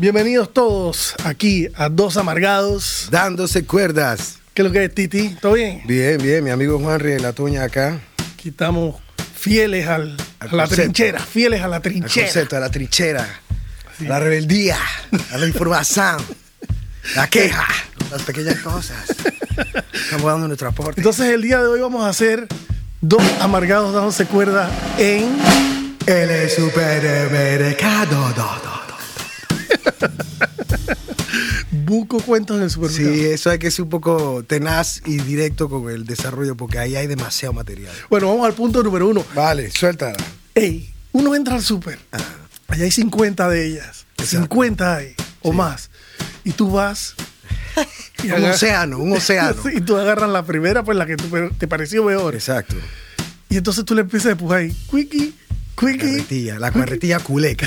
Bienvenidos todos aquí a Dos Amargados. Dándose cuerdas. ¿Qué es lo que es, Titi? ¿Todo bien? Bien, bien, mi amigo Juanri de la Toña acá. Aquí estamos fieles al, Al a la concepto. trinchera, fieles a la Al trinchera. concepto, a la trinchera, a la rebeldía, a la información, la queja, las pequeñas cosas. Estamos dando nuestro aporte. Entonces el día de hoy vamos a hacer Dos Amargados dándose cuerda en... El supermercado. Buco Cuentos en el supermercado. Sí, eso hay que ser un poco tenaz y directo con el desarrollo porque ahí hay demasiado material. Bueno, vamos al punto número uno. Vale, suéltala. Ey, uno entra al súper, allá hay 50 de ellas, Exacto. 50 hay, o más, y tú vas... y Un océano, un océano. Y tú agarras la primera, pues la que te pareció mejor. Exacto. Y entonces tú le empiezas a empujar ahí, quickie, quickie. Carretilla, la carretilla culeca.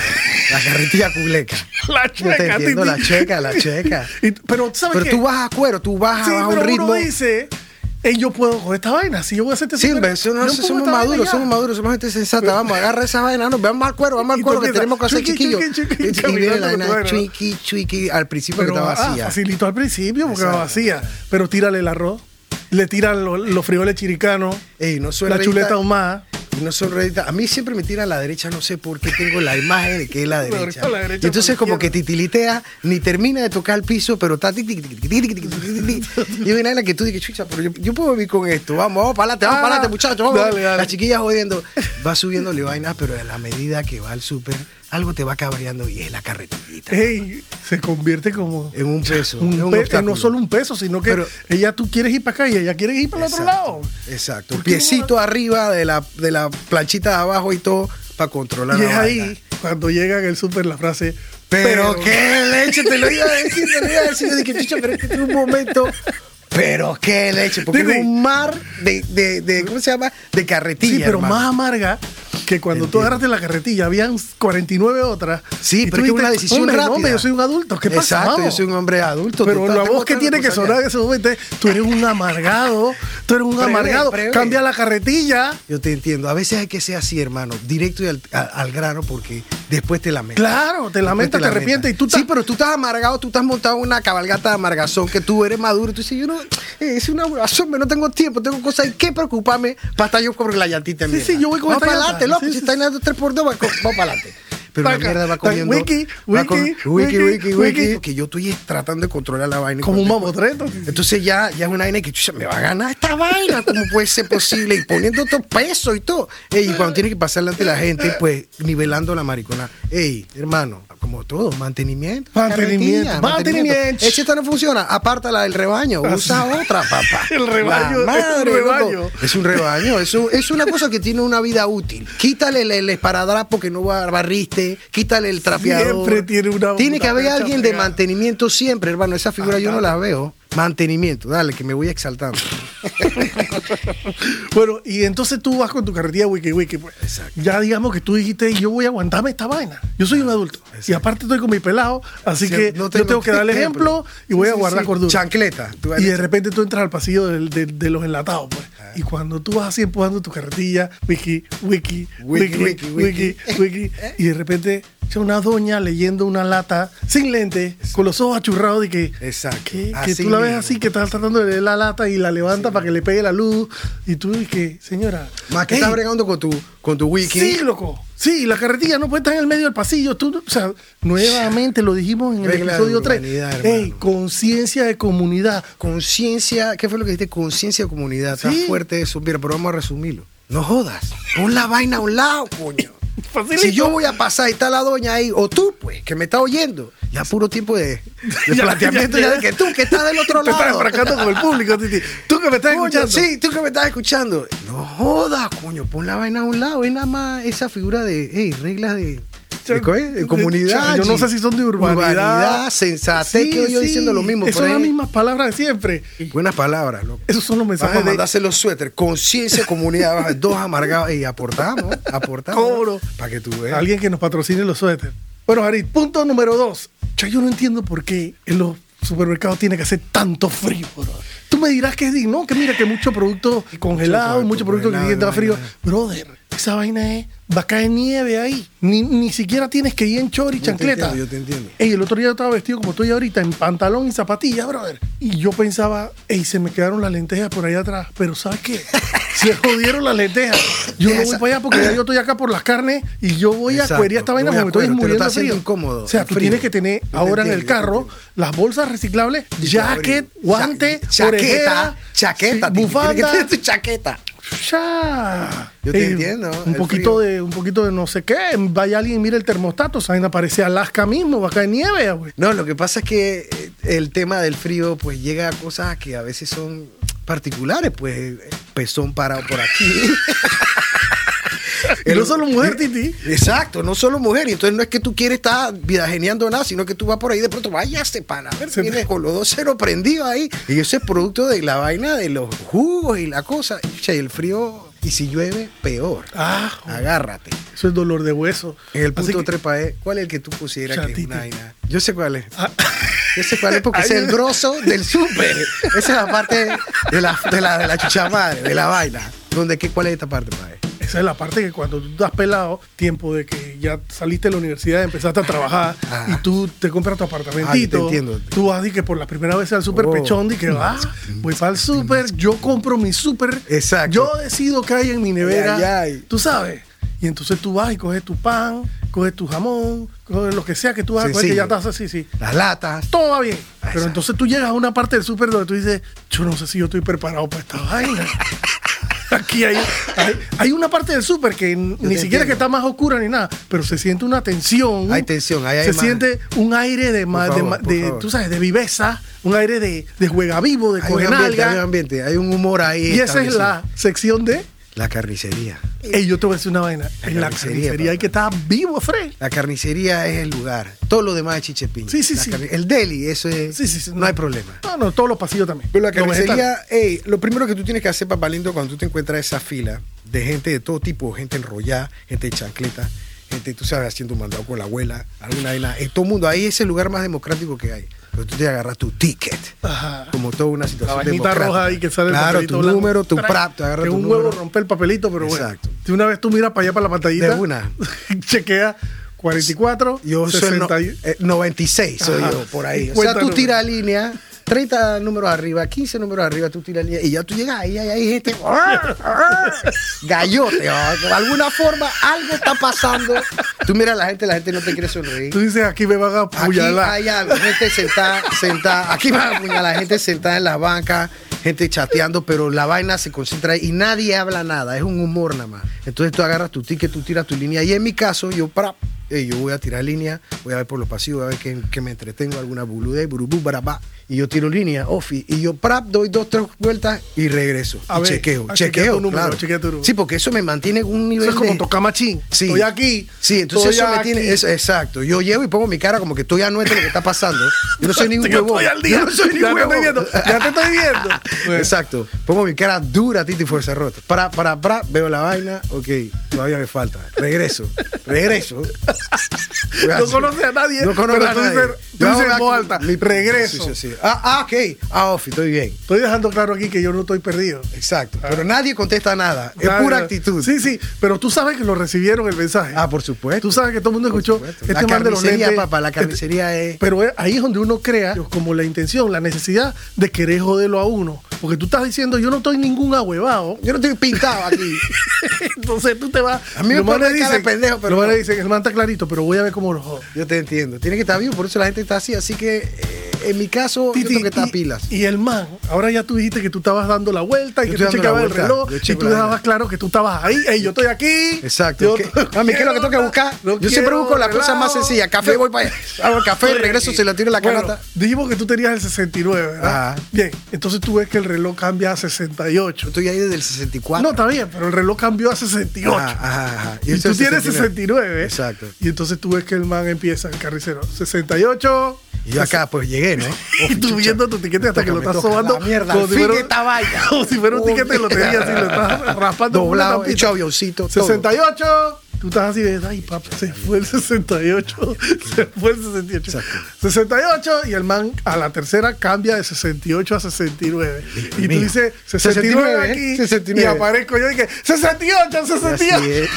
La carretilla culeca. La Yo te checa, entiendo, la checa, la checa. Y- pero ¿sabes Pero qué? tú vas a cuero, tú vas sí, a pero un ritmo. uno dice, "Ey, yo puedo con esta vaina, si yo voy a hacerte Sí, no- pongo somos maduros, ya". somos maduros, somos gente sensata. Vamos, agarra esa vaina, no, vamos al cuero, vamos al cuero, que tenemos que hacer chiquillo. Y- viene la vaina chuiqui, chuiqui, al principio Pero que está ah, vacía. facilito al principio porque va Exacto. vacía. Pero tírale el arroz, le tiran lo- los frijoles chiricanos, Ey, no soy la chuleta ahumada y no son redita. A mí siempre me tira a la derecha, no sé por qué tengo la imagen de que es la derecha. La derecha y entonces como que titilitea, ni termina de tocar el piso, pero está tic, tic, tic, Y una la que tú dices, chucha, pero yo, yo, puedo vivir con esto. Vamos, vamos, para adelante, vamos, para adelante, ah, muchachos. Vamos. Dale, dale. Las chiquillas jodiendo. Va subiéndole vainas, pero a la medida que va al súper algo te va cabreando y es la carretillita. Ey, se convierte como En un peso. un en un pe- obstáculo. no solo un peso, sino que Pero- ella tú quieres ir para acá y ella quiere ir para el otro lado. Exacto. ¿Por qué no Piecito arriba de la, de la planchita de abajo y todo para controlar Y es vaina. ahí cuando llega en el súper la frase, Pero qué leche, te lo iba a decir, te lo iba a decir. Yo dije, chucha, pero es que un momento. Pero qué leche, porque es un mar de, de, de- ¿cómo se llama? De carretilla. Sí, pero hermano. más amarga que cuando tú agarraste la carretilla, habían 49 otras. Sí, pero es una decisión hombre, no, rápida. hombre, yo soy un adulto. ¿Qué pasa? Exacto, yo soy un hombre adulto. Pero la voz que tiene que sonar en ese momento es, tú eres un amargado, tú eres un amargado, cambia la carretilla. Yo te entiendo. A veces hay que ser así, hermano, directo y al, al grano, porque después te lamentas. Claro, te lamentas, te, arrepientes y tú Sí, pero tú estás amargado, tú estás montado en una cabalgata de amargazón, que tú eres maduro. Tú dices, yo no, eh, es una amargazón, no tengo tiempo, tengo cosas, que preocuparme para estar yo con la llantita. Sí, mierda. sí, yo voy con Vamos para adelante, loco. Sí, si está en el 3x2, vamos para adelante. Pero la mierda va comiendo. wiki, wiki, wiki, wiki, wiki. Porque yo estoy tratando de controlar la vaina. Como un mamotreto. entonces ya, ya es una vaina que me va a ganar esta vaina, ¿cómo puede ser posible? Y poniendo todo peso y todo. Ey, y cuando tiene que pasar delante de la gente, pues nivelando la maricona. Ey, hermano, como todo, mantenimiento. Mantenimiento, mantenimiento. Esta no funciona, apártala del rebaño, usa otra, papá. El rebaño, La es un loco. rebaño. Es un rebaño, es, un- es una cosa que tiene una vida útil. Quítale el, el esparadrapo que no barriste, quítale el trapeador. Siempre tiene una- Tiene que una haber alguien de mantenimiento siempre, hermano. Esa figura yo no la veo. Mantenimiento, dale, que me voy exaltando. Bueno, y entonces tú vas con tu carretilla wiki wiki. Pues. Exacto. Ya digamos que tú dijiste, yo voy a aguantarme esta vaina. Yo soy un adulto. Y aparte estoy con mi pelado, así Sí, que no yo tengo que darle ejemplo y voy Sí, a guardar sí. cordura. Chancleta. Tú Y de repente tú entras al pasillo de, los enlatados, pues. Ah. Y cuando tú vas así empujando tu carretilla, wiki, wiki, Wiki, wiki, wiki, wiki, wiki. wiki, y de repente una doña leyendo una lata sin lente, con los ojos achurrados de que, Exacto. que, tú la ves mismo. así, que estás tratando de leer la lata y la levanta para que le pegue la luz. Y tú dices, señora. Más que ey, estás bregando con tu, con tu wiki. Sí, loco. Sí, la carretilla no puede estar en el medio del pasillo. Tú, o sea, nuevamente lo dijimos en el Regla episodio 3. urbanidad, Ey, hermano. conciencia de comunidad. Conciencia, ¿qué fue lo que dijiste? Conciencia de comunidad. Está Sí. fuerte eso. Mira, pero vamos a resumirlo. No jodas. Pon la vaina a un lado, coño. Facilito. Si yo voy a pasar y está la doña ahí, o tú, pues, que me está oyendo, ya puro tiempo de, de Ya, planteamiento ya, ya, ya. de que tú, que estás del otro Te estás lado. enfrascando con el público, Titi. Tú que me estás Coño, escuchando. Sí, tú que me estás escuchando. No jodas, coño, pon la vaina a un lado. Es nada más esa figura de, hey, reglas de, De- comunidad. yo no sé si son de urbanidad. Urbanidad, sensatez, que yo diciendo lo mismo. Son las mismas palabras de siempre. Buenas palabras, loco. Esos son los Vamos mensajes a de mandarse los suéteres. Conciencia, comunidad, dos amargados. Y aportamos, aportamos. Cobro. Para que tú veas. alguien que nos patrocine los suéteres. Bueno, Harit, punto número dos. Yo no entiendo por qué en los supermercados tiene que hacer tanto frío, bro. Tú me dirás que es digno, que mira que mucho producto congelado, Mucho mucho producto que tiene que estar frío. Brother, esa vaina es, va a caer nieve ahí. Ni, ni siquiera tienes que ir en chor y Yo te chancleta. entiendo, yo te entiendo. Ey, el otro día yo estaba vestido como estoy ahorita, en pantalón y zapatillas, brother. Y yo pensaba, ey, se me quedaron las lentejas por ahí atrás. Pero ¿sabes qué? Se jodieron las lentejas. Yo no voy para allá porque ya yo estoy acá por las carnes y yo voy a cuerir esta vaina porque me estoy te muriendo frío. incómodo, O sea, tú frío. tienes que tener Yo te ahora en el te carro las bolsas reciclables, jacket, guante, cha- orejera, chaqueta, sí, Titi, tienes que bufanda. tener tu chaqueta. Ya. Yo te Ey, entiendo, Un poquito frío. de, un poquito de no sé qué. Vaya alguien y mire el termostato. Esa vaina parece Alaska mismo, va a caer nieve, güey. No, lo que pasa es que eh, el tema del frío pues llega a cosas que a veces son particulares, pues eh, pezón parado por aquí. Y no solo mujer, Titi. Exacto, no solo mujer. Y entonces no es que tú quieres estar vida geniando nada, sino que tú vas por ahí de pronto, vaya este pana, a ver, Se vienes te- con los dos ceros prendidos ahí. Y eso es producto de la vaina de los jugos y la cosa. Che, el frío, y si llueve, peor. Ah. Agárrate. eso es dolor de hueso. En el punto que- trepa es, ¿cuál es el que tú consideras que es una vaina? Yo sé cuál es. Ah. Yo sé cuál es porque Ay, es el grosso del súper. Esa es la parte de la, de la, de la chucha madre, de la vaina. ¿Dónde, qué, ¿Cuál es esta parte, mae? Esa es la parte que cuando tú estás pelado, tiempo de que ya saliste de la universidad, empezaste a trabajar Ajá. y tú te compras tu apartamentito. Ah, te entiendo. Tú vas y que por la primera vez al súper Oh. pechón y que va, voy para el súper, yo compro mi súper. Exacto. Yo decido qué hay en mi nevera. Ay, ay, ay. Tú sabes. Y entonces tú vas y coges tu pan, coges tu jamón, coges lo que sea que tú vas a coger, que ya estás así, sí. Las latas. Todo va bien. Pero entonces tú llegas a una parte del súper donde tú dices, yo no sé si yo estoy preparado para esta vaina. Aquí hay, hay, hay una parte del súper que ni siquiera entiendo. que está más oscura ni nada, pero se siente una tensión. Hay tensión, hay Se más. siente un aire de, ma- de favor, de, tú sabes, de viveza, un aire de, de juega vivo, de Hay un, ambiente, hay un ambiente, hay un humor ahí. Y esa es la sección de. La carnicería. Ey, yo te voy a decir una vaina. La en la carnicería, carnicería hay que estar vivo, Fred. La carnicería es el lugar. Todo lo demás es chichepiña. Sí, sí, La sí. El deli, eso es. Sí, sí, sí. no, hay problema. No, no, todos los pasillos también. Pero la carnicería, ey, lo primero que tú tienes que hacer, papá lindo, cuando tú te encuentras esa fila de gente de todo tipo, gente enrollada, gente de chancleta, gente, tú sabes, haciendo mandado con la abuela, alguna vaina, en todo mundo, ahí es el lugar más democrático que hay. Pero tú te agarras tu ticket, Ajá. como toda una La situación vainita democrática. roja ahí que sale el Claro, tu número, tu prap, te agarras que tu un número. huevo rompe el papelito, pero Exacto. bueno. Si una vez tú miras para allá para la pantallita, De una. chequea 44, Yo soy no- 60 y- eh, 96, soy yo, por ahí. O 50 sea, tú tiras línea, 30 números arriba, 15 números arriba, tú tiras línea y ya tú llegas ahí, ahí hay gente. ¡ah! ¡ah! Gallote, ¿ah? de alguna forma algo está pasando. Tú miras a la gente, la gente no te quiere sonreír. Tú dices, aquí me van a Aquí apuñalar. hay algo, gente sentada, sentada. Aquí va a apuñalar, gente sentada en las bancas, gente chateando, pero la vaina se concentra ahí y nadie habla nada, es un humor nada más. Entonces tú agarras tu ticket, tú tiras tu línea. Y en mi caso, yo para, eh, yo voy a tirar línea, voy a ver por los pasillos, voy a ver que, que me entretengo, alguna buludé, burubú, barabá. Y yo tiro línea, ofi, y yo prap, doy dos, tres vueltas y regreso. A y ver, chequeo, a chequeo, tu número, claro. chequear tu número. Sí, porque eso me mantiene en un nivel Eso es como tocar machín. Sí. Estoy aquí. Sí, entonces eso me tiene. eso- exacto. Yo llevo y pongo mi cara como que estoy anuente de lo que está pasando. Yo no soy ni un Yo huevón. estoy al día. Yo no soy ni Ya te estoy huevón. viendo, ya te estoy viendo. Bueno. Exacto. Pongo mi cara dura, Titi Fuerza Rota. Para, para, para, veo la vaina. Ok, todavía me falta. Regreso. Regreso. No conoces a nadie, No conozco pero a tú nadie. dices- tú dices en voz alta, mi- regreso. Sí, sí, sí. Ah, ah, ok. Ah, Ofi, estoy bien. Estoy dejando claro aquí que yo no estoy perdido. Exacto. Pero nadie contesta nada. Es pura actitud. Sí, sí, pero tú sabes que lo recibieron el mensaje. Ah, por supuesto. Tú sabes que todo el mundo escuchó este la de carnicería, lentes. papá, la carnicería es. Pero ahí es donde uno crea como la intención, la necesidad de querer joderlo a uno. Porque tú estás diciendo, yo no estoy ningún ahuevado. Yo no estoy pintado aquí. Entonces tú te vas. A mí me los pone de pendejo, pero no. dicen, el man está clarito, pero voy a ver cómo lo jodo. Yo te entiendo. Tiene que estar vivo, por eso la gente está así. Así que eh, en mi caso, yo tengo que estar y- pilas. Y el man, ahora ya tú dijiste que tú estabas dando la vuelta y Yo que tú chequeabas el reloj y tú dejabas claro que tú estabas ahí. Ey, yo estoy aquí. Exacto. Yo ¿Qué- no Mami, ¿qué es lo que tengo que buscar? no yo siempre busco la cosa más relajo. sencilla. Café, voy para allá. Hago el café, regreso, se lo tiro en la Bueno, canasta. dijimos que tú tenías el 69, ¿verdad? Ajá. Bien, entonces tú ves que el reloj cambia a 68. Yo estoy ahí desde el 64. No, está bien, pero el reloj cambió a 68. Ajá, ajá, ajá. Y, yo tú soy tienes 69. Exacto. Y entonces tú ves que el man empieza, el carnicero, 68. Y yo acá, pues llegué, ¿no? Y tú viendo tu tiquete hasta que lo estás sobando. Mierda, como si fuera- esta vaina. Como si fuera un tiquete de lotería, así lo estás raspando. Doblado, hecho avioncito. todo. 68. Tú estás así, ves, ay, papá, se fue el 68, se fue el 68. 68 y el man a la tercera cambia de 68 a 69. Y tú dices 69 69, aquí 69. y aparezco yo y que 68, 68. Así es.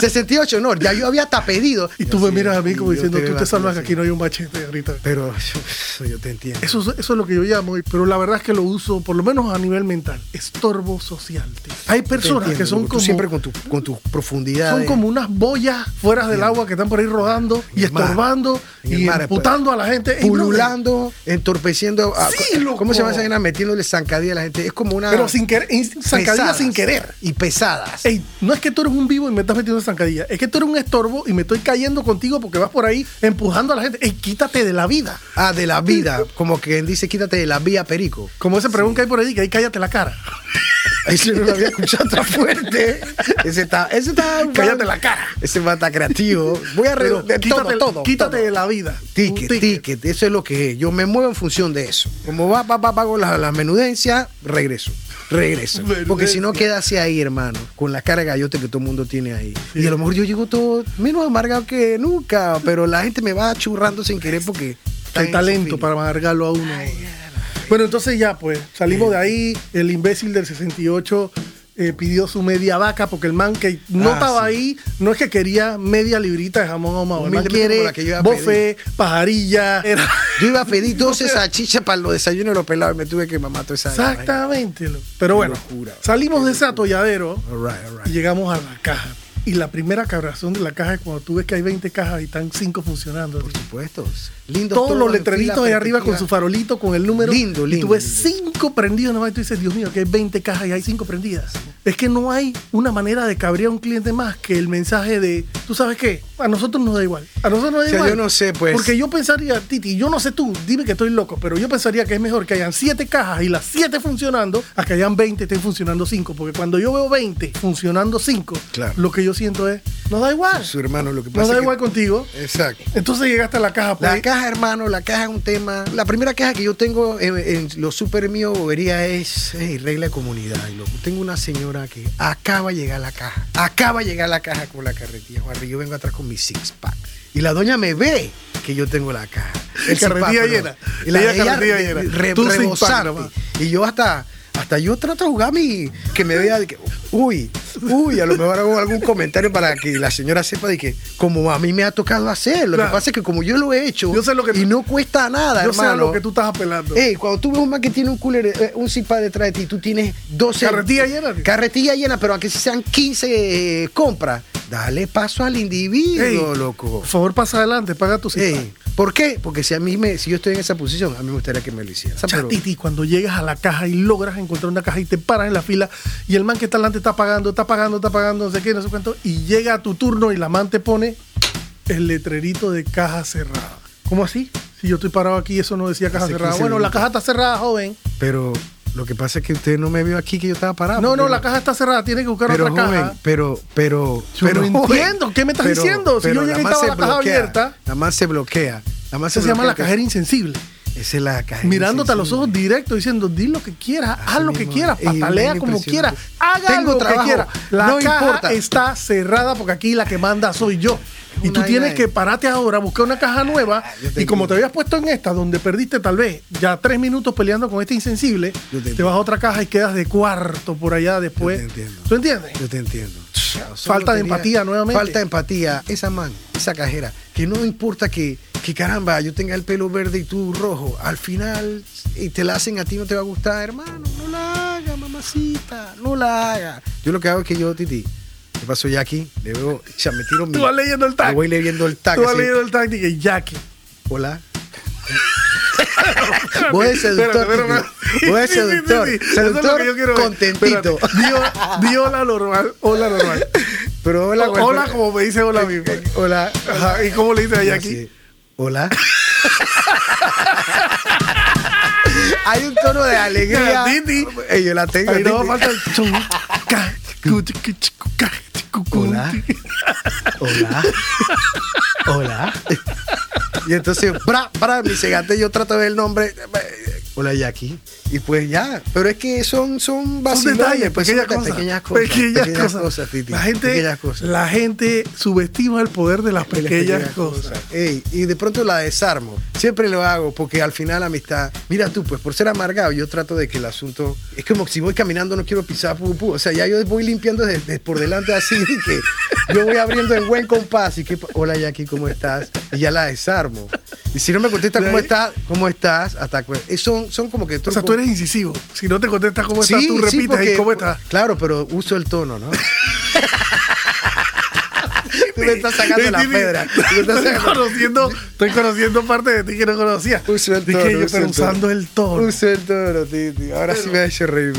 68, no, ya yo había hasta pedido. Y tú me miras a mí como diciendo, tú te salvas que aquí no hay un machete ahorita. Pero eso yo te entiendo. Eso, es- eso es lo que yo llamo, pero la verdad es que lo uso, por lo menos a nivel mental, estorbo social. tío. Hay personas entiendo, que son como, siempre con tu, con tu profundidad. son como unas boyas fuera del agua que están por ahí rodando y estorbando y mar, emputando a la gente. Pululando, entorpeciendo. a- Sí, loco. ¿Cómo se llama esa vaina? Metiéndole zancadilla a la gente. Es como una. Pero sin querer, zancadilla sin querer. Y pesadas. Ey, no es que tú eres un vivo y me estás metiendo zancadilla, es que tú eres un estorbo y me estoy cayendo contigo porque vas por ahí empujando a la gente. Ey, quítate de la vida. Ah, de la vida. Como quien dice, quítate de la vía perico. Como ese pregón que hay por ahí, que ahí cállate la cara. Ese no lo había escuchado tan fuerte. Ese está. Ese está. Cállate la cara. Ese va a estar creativo. Voy a redondear quítate, todo, todo. quítate todo. de la vida. Ticket, ticket, eso es lo que es. Yo me muevo en función de eso. Como va, va, va, pago la, la menudencia, regreso. Regreso. Porque si no queda así ahí, hermano, con la cara de gallote que todo el mundo tiene ahí. Y a lo mejor yo llego todo menos amargado que nunca, pero la gente me va churrando sin querer porque en talento para amargarlo a uno. Bueno, entonces ya, pues, salimos de ahí. El imbécil del 68 eh, pidió su media vaca porque el man que no Ah, estaba sí. ahí no es que quería media librita de jamón ahumado. El man quiere bofe, pajarilla. era- Yo iba a pedir 12 salchichas para los desayunos de los pelados y me tuve que mamar toda esa. Exactamente. Pero bueno, locura. salimos de ese atolladero right, right. y llegamos a la caja. Y la primera cabración de la caja es cuando tú ves que hay 20 cajas y están 5 funcionando. Por supuesto. Lindo. todos los letreritos ahí arriba con su farolito, con el número. Lindo, Y lindo, tú ves lindo. cinco prendidos nomás y tú dices, Dios mío, que hay 20 cajas y hay cinco prendidas. Es que no hay una manera de cabrear a un cliente más que el mensaje de, ¿tú sabes qué? A nosotros nos da igual. A nosotros nos da O sea, igual. yo no sé, pues. Porque yo pensaría, Titi, yo no sé tú, dime que estoy loco, pero yo pensaría que es mejor que hayan siete cajas y las siete funcionando a que hayan 20 estén funcionando cinco. Porque cuando yo veo 20 funcionando cinco, Claro. lo que yo siento es, nos da igual. Su hermano, lo que pasa Nos da es que- igual contigo. Exacto. Entonces llegaste a la caja. pues, La caja, hermano, la caja es un tema. La primera caja que yo tengo en, en los super mío bobería es hey, regla de comunidad. Loco, tengo una señora que acaba de llegar a la caja. Acaba de llegar a la caja con la carretilla. Juan, yo vengo atrás con mi six pack. Y la doña me ve que yo tengo la caja. El Carretilla llena. Y la Ella carretilla re- llena. re- Tú pack. Y yo hasta. Hasta yo trato de jugar mi. Que me vea de que. Uy, uy, a lo mejor hago algún comentario para que la señora sepa de que, como a mí me ha tocado hacer. Lo Claro. que pasa es que, como yo lo he hecho. Yo sé lo que y tú- no cuesta nada, yo sé a hermano. lo que tú estás apelando. Ey, cuando tú ves un man que tiene un cooler, eh, un zipa detrás de ti, tú tienes 12. Carretilla llena, tío. Carretilla llena, pero aunque sean 15 eh, compras, dale paso al individuo, Ey, loco. Por favor, pasa adelante, paga tu cita. ¿Por qué? Porque si a mí me, si yo estoy en esa posición, a mí me gustaría que me lo hicieran. O sea, Pero- Titi, cuando llegas a la caja y logras encontrar una caja y te paras en la fila y el man que está delante está pagando, está pagando, está pagando, no sé qué, no sé cuánto, y llega a tu turno y la man te pone el letrerito de caja cerrada. ¿Cómo así? Si yo estoy parado aquí, eso no decía caja Hace cerrada. 15 Bueno, la caja está cerrada, joven. Pero lo que pasa es que usted no me vio aquí que yo estaba parado. No, no, la caja está cerrada, tiene que buscar pero otra joven, caja. pero, pero, Yo pero no joven, entiendo, ¿qué me estás pero- diciendo? Si yo llegué y estaba la caja abierta. Nada más se bloquea. Nada más se llama la cajera insensible. Esa es la cajera. Mirándote a los ojos directos, diciendo, di lo que quieras, haz lo que quieras, patalea como quieras, haga Tengo lo que trabajo, quiera. La no caja importa. está cerrada porque aquí la que manda soy yo. Y tú tienes que pararte ahora, buscar una caja nueva. te Y como te habías puesto en esta, donde perdiste tal vez ya tres minutos peleando con este insensible, te vas a otra caja y quedas de cuarto por allá después. Yo te entiendo. ¿Tú entiendes? Yo te entiendo. Falta de empatía nuevamente. Falta de empatía. Esa man, esa cajera, que no importa que, que caramba, yo tenga el pelo verde y tú rojo, al final, y te la hacen a ti, no te va a gustar, hermano. No la haga, mamacita. No la haga. Yo lo que hago es que yo, Titi, ¿qué pasó aquí? Le veo, ya me tiro mi. Tú vas leyendo el tag. Le voy leyendo el tag. Tú vas así. leyendo el tag que Jackie. Hola. Voy de seductor. Voy de Sí, sí, sí, seductor. sí, sí. Es lo Seductor yo contentito. Di, di hola normal, hola normal. Pero hola, güey. Hola como me dice hola a mí. pues. Hola. Ajá, ¿Y cómo le dice a Jackie? Hola. Hay un tono de alegría. Ey, yo la tengo. Ahí no falta el Hola. Hola. Hola. Y entonces, bra, bra, mi cegante, yo trato de ver el nombre. Hola Jackie. Y pues ya, pero es que son, son Son detalles, pues, pequeñas, son cosas, pequeñas cosas. Pequeñas, cosas. Titi, la, gente, pequeñas cosas. la gente subestima el poder de las pequeñas, cosas. Ey, y de pronto la desarmo. Siempre lo hago porque al final la amistad. Mira tú, pues por ser amargado, yo trato de que el asunto. Es como si voy caminando, no quiero pisar pu, pu. O sea, ya yo voy limpiando de, de por delante así, que yo voy abriendo en buen compás. Y que, hola Jackie, ¿cómo estás? Y ya la desarmo. Y si no me contesta De cómo estás, ¿cómo estás? Hasta eh, son, son como que O sea, tú eres incisivo. Si no te contestas cómo estás, Sí, tú sí, repites porque- ahí cómo estás. Claro, pero uso el tono, ¿no? Tú me estás sacando la pedra. Estoy conociendo, estoy conociendo parte de ti que no conocía. Uso el Dije tono, yo, pero usando el tono. Uso el tono, Titi. Ahora sí me ha hecho reír.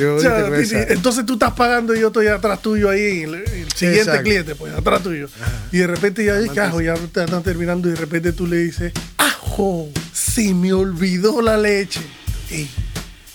entonces tú estás pagando y yo estoy atrás tuyo ahí, el, siguiente cliente, pues, atrás tuyo. Y de repente ya dije, ajo, ya te están terminando y de repente tú le dices, ajo, se me olvidó la leche. Y,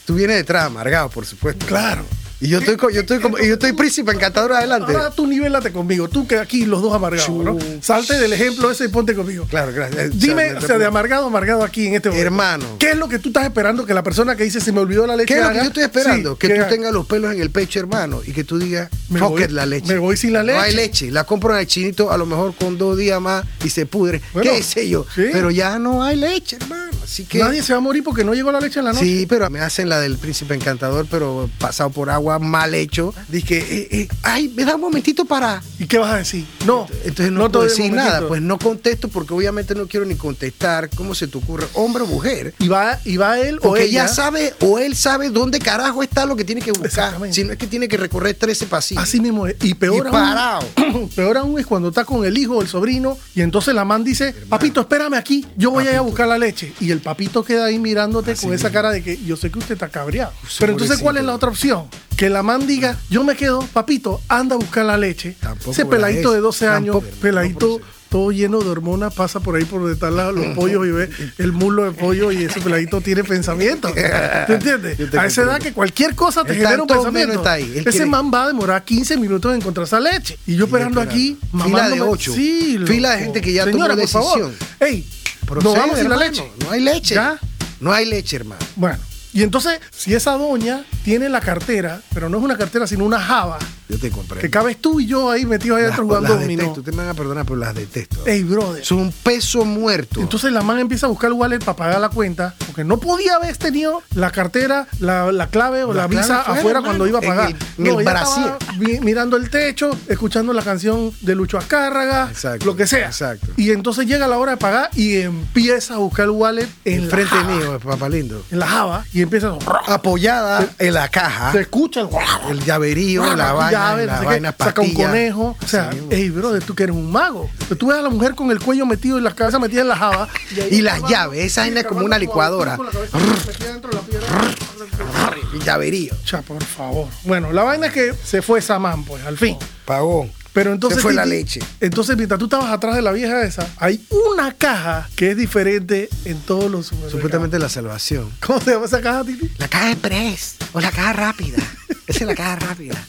Tú vienes detrás, amargado, por supuesto. claro. Y yo estoy, yo estoy, como, y yo estoy príncipe encantador adelante. Ahora tú nivélate conmigo, tú que aquí los dos amargados, ¿no? Salte del ejemplo ese y ponte conmigo. Claro, gracias. Dime, o sea, de amargado, amargado aquí en este momento. Hermano. ¿Qué es lo que tú estás esperando que la persona que dice se me olvidó la leche ¿Qué es lo que yo estoy esperando? Sí, que ¿qué tú tengas los pelos en el pecho, hermano, y que tú digas, Me voy- la leche. me voy sin la No hay leche. leche. La compro en el chinito a lo mejor con dos días más y se pudre. Bueno, ¿Qué sé yo? sí. Pero ya no hay leche, hermano. Así que. Nadie se va a morir porque no llegó la leche en la noche. Sí, pero me hacen la del príncipe encantador, pero pasado por agua, mal hecho. Dije, eh, eh, ay, me da un momentito para. ¿Y qué vas a decir? No. Entonces no, te puedo decir nada, pues no contesto porque obviamente no quiero ni contestar. ¿Cómo se te ocurre? Hombre o mujer. Y va, y va él o Porque ella. ya sabe o él sabe dónde carajo está lo que tiene que buscar. Si no es que tiene que recorrer 13 pasillos. Así mismo es. Y peor Y aún. parado. Peor aún es cuando está con el hijo o el sobrino y entonces la man dice, papito, espérame aquí, yo voy a ir a buscar la leche. Y el papito queda ahí mirándote con esa cara de que yo sé que usted está cabreado. Pero entonces, ¿cuál es la otra opción? Que la man diga, yo me quedo, papito, anda a buscar la leche. Tampoco Ese la peladito es. de 12 años, Tampoco, peladito no todo lleno de hormonas, pasa por ahí por la- los pollos y ve el muslo de pollo y ese peladito tiene pensamiento. ¿Te entiendes? Te A esa edad que cualquier cosa te El genera un pensamiento. está ahí. Ese quiere- man va a demorar 15 minutos en encontrar esa leche. Y yo esperando aquí, Fila de mamándome- ocho. Sí, Fila de gente que ya Señora, tomó por favor. decisión. Ey, nos vamos sin la leche. No hay leche. ¿Ya? No hay leche, hermano. Bueno, y entonces, si esa doña tiene la cartera, pero no es una cartera, sino una java, Yo te comprendo. que cabes tú y yo ahí metidos ahí adentro jugando dominó. Ustedes me van a perdonar, pero las detesto. Ey, brother. Son un peso muerto. Entonces la man empieza a buscar el wallet para pagar la cuenta, porque no podía haber tenido la cartera, la, la clave o la, visa afuera, afuera, cuando iba a pagar. en el mi- mirando el techo, escuchando la canción de Lucho Azcárraga, Exacto, lo que sea. exacto. Y entonces llega la hora de pagar y empieza a buscar el wallet en en frente java, mío, papá lindo. en la java, y empieza a... Apoyada en la caja. Se escucha el... El llaverío, la vaina, la no sé qué, vaina saca un conejo. O sea, Sí, hey, brother, tú que eres un mago. Pero tú ves a la mujer con el cuello metido y la cabeza metida en la java. Y las escarbando, llaves, esa vaina es como una licuadora. la la llaverío. Cha, por favor. Bueno, la vaina es que se fue esa man, pues, al fin. Pagó. Pero entonces. Se fue la leche. Entonces, mientras tú estabas atrás de la vieja esa, hay una caja que es diferente en todos los. Supuestamente la salvación. ¿Cómo se llama esa caja, Titi? La caja express o la caja rápida. Esa es la caja rápida.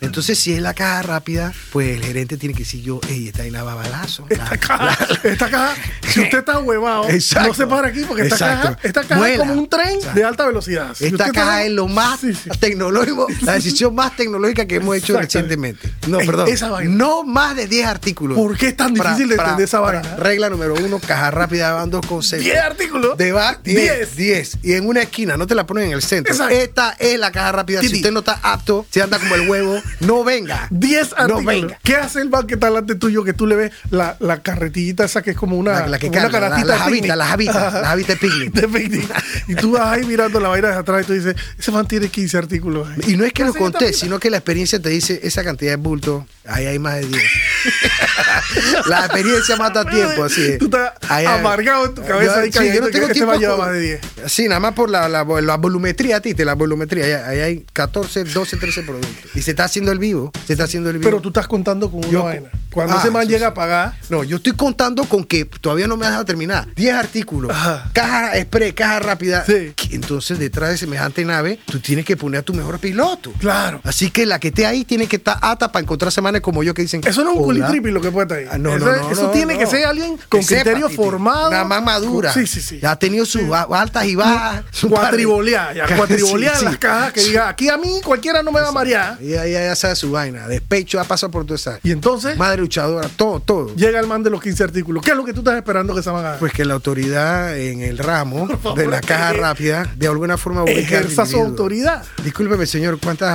Entonces, si es la caja rápida, pues el gerente tiene que decir yo, ey, esta vaina va balazo. La- Esta caja, esta caja, si usted está huevado, Exacto. no se para aquí porque esta Exacto. caja, esta caja es Vuela. como un tren Exacto. de alta velocidad. Si Esta caja está- es lo más Sí, sí. tecnológico, la decisión más tecnológica que hemos hecho recientemente. No, perdón. esa vaina. No más de 10 artículos. ¿Por qué es tan difícil de entender esa vaina? Regla número uno, caja rápida van dos conceptos. 10 artículos. De va 10, Diez. 10. Y en una esquina, no te la ponen en el centro. Exacto. Esta es la caja rápida. Si usted no está apto, si anda como el huevo, no venga. 10 No artículos. venga. ¿Qué hace el man que está delante tuyo que tú le ves la, la carretillita esa que es como una, La, la que como una carga, la, canastita la de javita, picnic? la javita, Ajá. la javita de picnic. Y tú vas ahí mirando la vaina de atrás y tú dices, ese man tiene 15 artículos. ahí. Y no es que ¿Qué lo hace esta conté, sino que la experiencia te dice esa cantidad de bulto, ahí hay más de 10. la experiencia mata tiempo, así es. Tú estás Ahí amargado en tu cabeza Yo- ahí sí, yo no que tengo este tiempo llevar por- más de 10. Sí, nada más por la, la, la volumetría, Tite, la volumetría. Ahí, ahí hay 14, 12, 13 productos. Y se está haciendo el vivo. Se está haciendo el vivo. Pero tú estás contando con una Yo- vaina. Cuando Ah, ese man eso llega sí. a pagar, No, yo estoy contando con que todavía no me has dejado terminar. 10 artículos. Ajá. Caja express, caja rápida. Sí. Entonces, detrás de semejante nave, tú tienes que poner a tu mejor piloto. claro. Así que la que esté ahí tiene que estar ata para encontrar semanas como yo que dicen. Eso no es un culitripi lo que puede estar ahí. Ah, no, eso no, es- no, eso no, tiene que ser alguien con Que sepa, criterio Titi. formado. Una más madura. Sí, sí, sí. Ya ha tenido sus altas y bajas. Cuatribolear, ya, cuatribolear las cajas que diga, aquí a mí cualquiera no me va a marear. Ya sabe su vaina. Despecho, ha pasado por toda esa. Y entonces Madre luchadora, todo, todo. llega el man de los 15 artículos. ¿Qué es lo que tú estás esperando que se haga? Pues que la autoridad en el ramo favor, de la caja que- rápida de alguna forma ejerza su autoridad. Discúlpeme, señor, ¿cuántos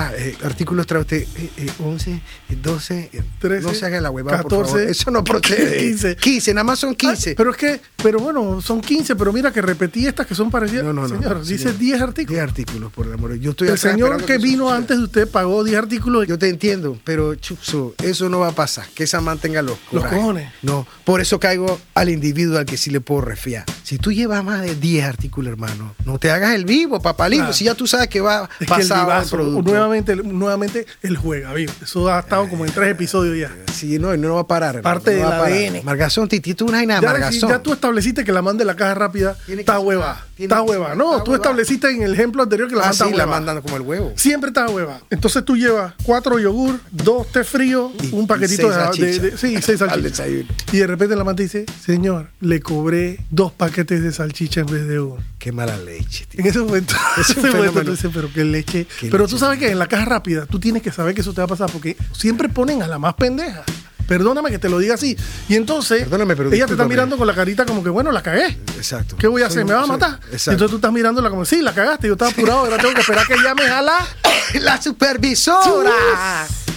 artículos trae usted? Eh, eh, 11, eh, 12, eh, 13, no se haga la huevada, por 14, favor. Eso no procede. 15. 15, nada más son 15. Ay, pero es que, pero bueno, son 15, pero mira que repetí estas que son parecidas. No, no, no. Señor, dice señor. 10 artículos. 10 artículos, por el amor. Yo estoy El señor que eso vino antes de usted pagó 10 artículos. Yo te entiendo, pero Chupso, eso no va a pasar. Que esa mantenga los, Los cojones. No, por eso caigo al individuo al que sí le puedo refiar. Si tú llevas más de 10 artículos, hermano, no te hagas el vivo, papalito. Claro. Si ya tú sabes que va vivazo, producto. nuevamente, nuevamente, el juega vivo. Eso ha estado como en tres episodios ya. Sí, no, no va a parar. Parte no del va a parar. ADN. Margazón, Titi, tú una vaina Margazón. ya tú estableciste que la man de la caja rápida está hueva. Está hueva. No, está tú hueva. estableciste en el ejemplo anterior que la ah, sí, la mandan como el huevo. Siempre está hueva. Entonces tú llevas cuatro yogur, dos té fríos, Y- un y paquetito seis de, de- salchichas. de- Sí, seis Al salchichas. Y de repente la man te dice, señor, le cobré dos paquetes de salchicha en vez de uno. Qué mala leche, tío. En ese momento, Es ese momento tú dices, pero qué leche. Qué pero leche. tú sabes que en la caja rápida tú tienes que saber que eso te va a pasar porque siempre ponen a la más pendeja. Perdóname que te lo diga así. Y entonces, Perdóname, pero ella te está mirando con la carita como que, bueno, la cagué. Exacto. ¿Qué voy a hacer? ¿Me vas a matar? Exacto. Entonces tú estás mirándola como, sí, la cagaste. Yo estaba apurado, ahora tengo que esperar que llames a la. La supervisora.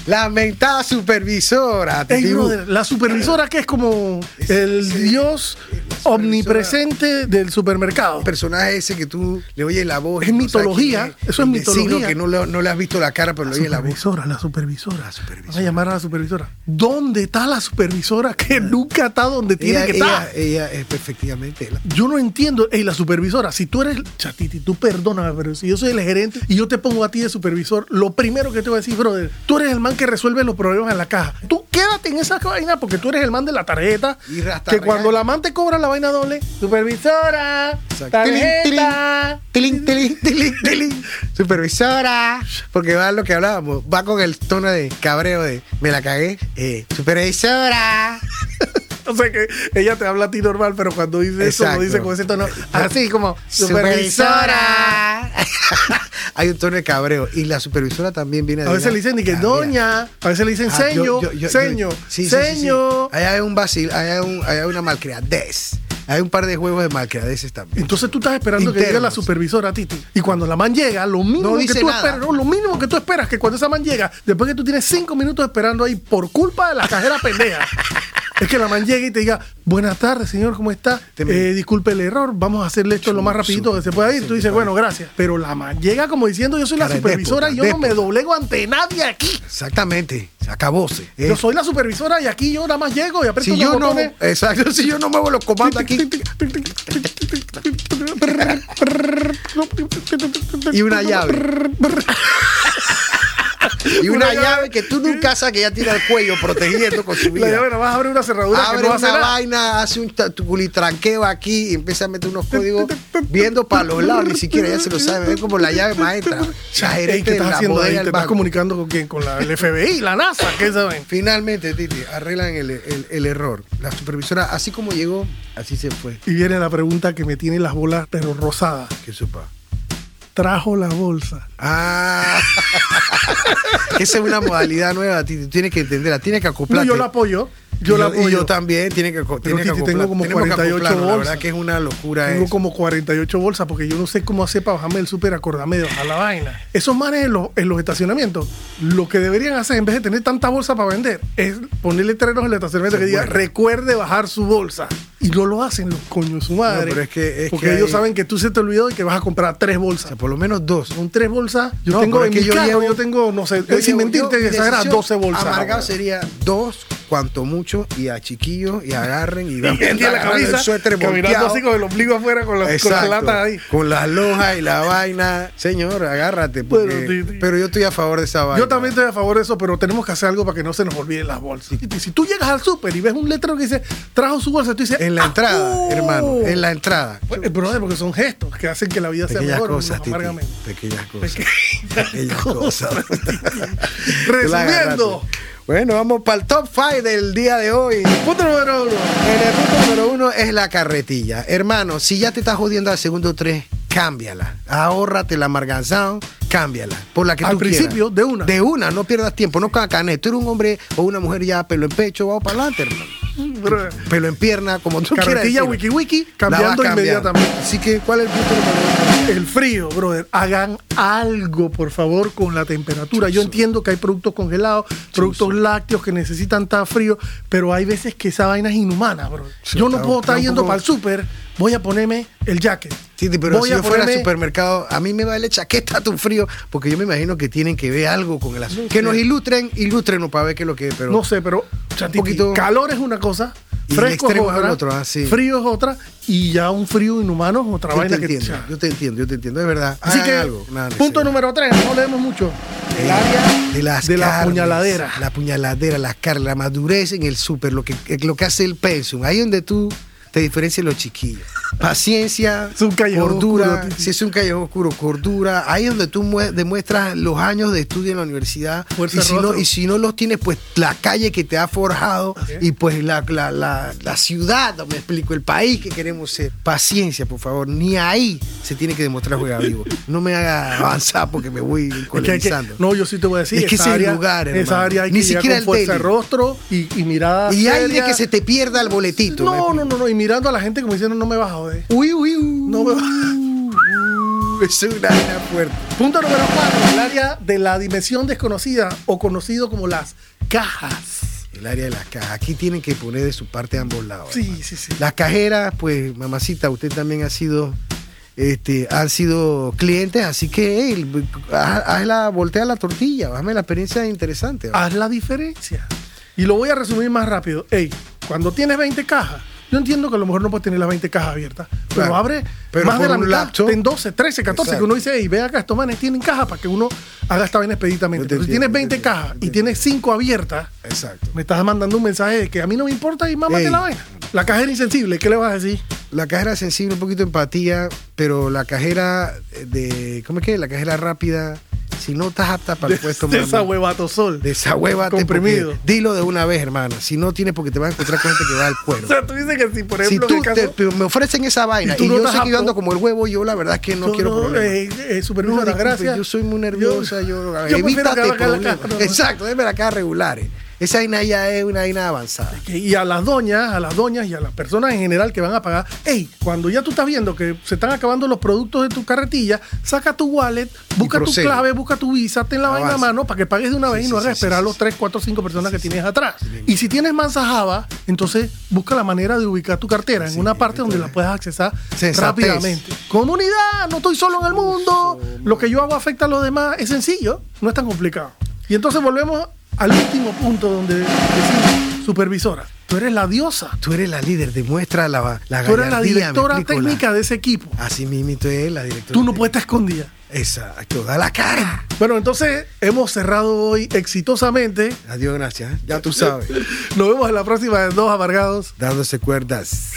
La mentada supervisora. Brother, la supervisora que es como el sí. dios omnipresente del supermercado. El personaje ese que tú le oyes la voz. Es no mitología, quién eso es mitología. que no le, no le has visto la cara, pero La le oyes la voz. la supervisora. La supervisora. Van a llamar a la supervisora. ¿Dónde está la supervisora que nunca está donde tiene Ella, que ella, estar? ella es efectivamente. la- Yo no entiendo, ey, la supervisora, si tú eres, chatiti, tú perdóname, pero si yo soy el gerente y yo te pongo a ti de supervisor, lo primero que te voy a decir, brother, tú eres el man que resuelve los problemas en la caja. Tú quédate en esa vaina porque tú eres el man de la tarjeta. Y que cuando la man te cobra la vaina doble, supervisora, tarjeta. Tilín, tilín, tilín. Supervisora. Porque va lo que hablábamos. Va con el tono de cabreo de me la cagué. Eh, supervisora. O sea que ella te habla a ti normal, pero cuando dice eso, lo dice con ese tono así como supervisora. Hay un tono de cabreo. Y la supervisora también viene de. A veces le dicen ni que doña, a veces le dicen Ah, seño, yo- yo- yo- seño, yo- sí, sí, sí, sí. seño. Ahí hay un vacil, ahí hay, un, ahí hay una malcriadez. Hay un par de juegos de malcriadeces también. Entonces tú estás esperando que llegue la supervisora Titi. Y cuando la man llega, lo mínimo No que dice tú nada. esperas, no, lo mínimo que tú esperas que cuando esa man llega, después que tú tienes cinco minutos esperando ahí por culpa de la cajera pendeja. Es que la man llegue y te diga, buenas tardes, señor, ¿cómo está? Eh, disculpe el error, vamos a hacerle esto lo más rapidito que se pueda ir. Tú dices, bueno, gracias. Pero la man llega como diciendo, yo soy la Cara supervisora y yo no me doblego ante nadie aquí. Exactamente. Se acabóse. Eh, Yo soy la supervisora y aquí yo nada más llego y aprieto si unos yo no, botones. exacto, si yo no muevo los comandos aquí y una llave. Y una, Una llave. llave que tú nunca sabes que ya tiene el cuello protegiendo con su La vida. llave nada más abre una cerradura que Abre no una hace nada. vaina, hace un culitranqueo aquí y empieza a meter unos códigos viendo para los lados, ni siquiera ya se lo sabe, es como la llave maestra. La Ey, ¿Qué estás la haciendo ahí? ¿Te estás comunicando con quién? ¿Con la, el FBI, la NASA? ¿Qué saben? Finalmente, Titi, arreglan el, el- el error. La supervisora, así como llegó, así se fue. Y viene la pregunta que me tiene las bolas, pero rosadas. ¿Qué supa? Trajo la bolsa. Ah, esa es una modalidad nueva. Tienes que entenderla, tienes que No, acoplarte. yo la apoyo. Yo Y la y apoyo. yo también, tiene que, tiene que tengo como tenemos que 48 acoplarnos, La bolsas. verdad que es una locura Tengo eso. como 48 bolsas porque yo no sé cómo hacer para bajarme del súper, acordarme de bajar la vaina. Esos manes en los, en los estacionamientos, lo que deberían hacer en vez de tener tanta bolsa para vender, es poner letreros en el estacionamiento que diga Recuerde. bajar su bolsa. Y no lo hacen los coños su madre. pero es que- es porque que ellos hay- saben que tú se te olvidó y que vas a comprar tres O bolsas. sea, por lo menos dos. Son tres bolsas. Yo No, tengo en mi yo carro, llevo- yo tengo, no sé, Yo sin llevo- mentirte, yo, mi exagera, decisión 12 bolsas. Amargado sería dos, cuanto mucho y a chiquillos y agarren y van Y en la el suéter caminando así con el ombligo afuera, con, la- con las Exacto, latas ahí. Con las lojas y la vaina. Señor, agárrate. porque- Bueno, sí, sí. Pero yo estoy a favor de esa vaina. Yo también estoy a favor de eso, pero tenemos que hacer algo para que no se nos olviden las bolsas. Y si tú llegas al súper y ves un letrero que dice, trajo su bolsa, tú dices, En la "Ah, entrada, oh". hermano. En la entrada. Pues, brother, porque son gestos que hacen que la vida sea mejor. cosas, Titi. Pequeñas cosas. Pequeñas Pequeñas cosas. cosas. Resumiendo, Bueno, vamos para el top 5 del día de hoy. punto número uno. En el punto número uno es la carretilla. Hermano, si ya te estás jodiendo al segundo tres, cámbiala. Ahórrate la marganzón, cámbiala. Por la que Al tú principio, quieras. de una. De una, no pierdas tiempo, no cacanes. Tú eres un hombre o una mujer ya pelo en pecho, vamos para adelante, hermano. Pelo en pierna, como tú quieras. Carretilla wiki wiki, cambiando. inmediatamente. Así que, ¿cuál es el punto número uno? El frío, brother. Hagan algo, por favor, con la temperatura. Yo entiendo que hay productos congelados, productos lácteos que necesitan estar frío, pero hay veces que esa vaina es inhumana, bro. Sí, Yo no puedo estar un yendo para el súper, voy a ponerme el jacket. Sí, pero voy si yo fuera al supermercado, a mí me vale chaqueta tu frío, porque yo me imagino que tienen que ver algo con el asunto. No que sé. nos ilustren, ilústrenos para ver qué es lo que es, pero No sé, pero Chantiti, poquito- calor es una cosa, fresco es otra, otro, ah, sí. frío es otra, y ya un frío inhumano es otra yo te vaina que entiendo, yo te entiendo, yo te entiendo, es verdad. Así Hagan que, algo, nada, punto número tres, no leemos mucho. El área de las de la carnes, puñaladera. La puñaladera, las carnes, la madurez en el súper, lo que, lo que hace el pensum. Ahí donde tú te diferencias de los chiquillos. Paciencia, Es un callejón cordura. oscuro, si es un callejón oscuro, cordura. Ahí es donde tú mue- demuestras los años de estudio en la universidad. Fuerza y, si no, y si no los tienes, pues la calle que te ha forjado y pues la, la, la, la ciudad, me explico, el país que queremos ser. Paciencia, por favor. Ni ahí se tiene que demostrar juega vivo. No me haga avanzar porque me voy Es que colonizando. no, yo sí te voy a decir. Es que esa área- lugar, Esa hermano. área hay Ni que llegar siquiera con el fuerza de daily. rostro y, y mirada. Y hay de que se te pierda el boletito. No, ¿me no, no, no. Y mirando a la gente como diciendo, no me vas a joder. Uy, uy, uy. No me Uh, Es una fuerte. Punto número cuatro. El área de la dimensión desconocida o conocido como las cajas. El área de las cajas. Aquí tienen que poner de su parte a ambos lados. Sí, sí, sí. Las cajeras, pues, mamacita, usted también ha sido, este, han sido clientes, así que, hey, haz- hazla, voltea la tortilla, hazme la experiencia interesante. Haz la diferencia. Y lo voy a resumir más rápido. Ey, cuando tienes 20 cajas, yo entiendo que a lo mejor no puedes tener las 20 cajas abiertas, pero Claro. abre Pero más de la mitad, laptop. en 12, 13, 14, Exacto. que uno dice, ey, ve acá, estos manes tienen cajas para que uno haga esta vaina expeditamente. Pero si tienes yo te 20 entiendo, cajas y tienes 5 abiertas, Exacto. me estás mandando un mensaje de que a mí no me importa y mámate Ey. la vaina. La cajera insensible, ¿qué le vas a decir? La cajera sensible, un poquito de empatía, pero la cajera de, ¿cómo es que? La cajera rápida, si no estás apta para el puesto, de esa huevato sol. de esa hueva Comprimido. Dilo de una vez, hermana. Si no tienes, porque te vas a encontrar con gente que va al O cuero. sea, tú dices que si, por Si ejemplo, tú en el caso- te- me ofrecen esa vaina Y tú y, no yo estás sé que yo ando apto. como el huevo, yo la verdad es que no, No, quiero no, problemas. eh, eh, supervisora, disculpe, gracias. Yo soy muy nerviosa, yo, yo prefiero evítate haga la problemas. no, no. Exacto, déme la caja regulares. Esa vaina ya es una vaina avanzada. Y a las doñas, a las doñas y a las personas en general que van a pagar, hey, cuando ya tú estás viendo que se están acabando los productos de tu carretilla, saca tu wallet, busca tu clave, busca tu visa, ten la vaina a mano para que pagues de una vez Sí, y no hagas sí, esperar sí, los sí. 3, 4, 5 personas que tienes atrás. Y si tienes manzajaba, entonces busca la manera de ubicar tu cartera en una parte donde la puedas accesar Sensatez. rápidamente. Comunidad, no estoy solo en el mundo, lo que yo hago afecta a los demás, es sencillo, no es tan complicado. Y entonces volvemos al último punto donde decimos, supervisora, tú eres la diosa. Tú eres la líder, demuestra la, la Tú eres la directora explico, la- técnica de ese equipo. Así mismo tú eres la directora. Tú no puedes estar escondida. Exacto, da la cara. Bueno, entonces hemos cerrado hoy exitosamente. Adiós, gracias. Ya tú sabes. Nos vemos en la próxima de Dos Amargados. Dándose cuerdas.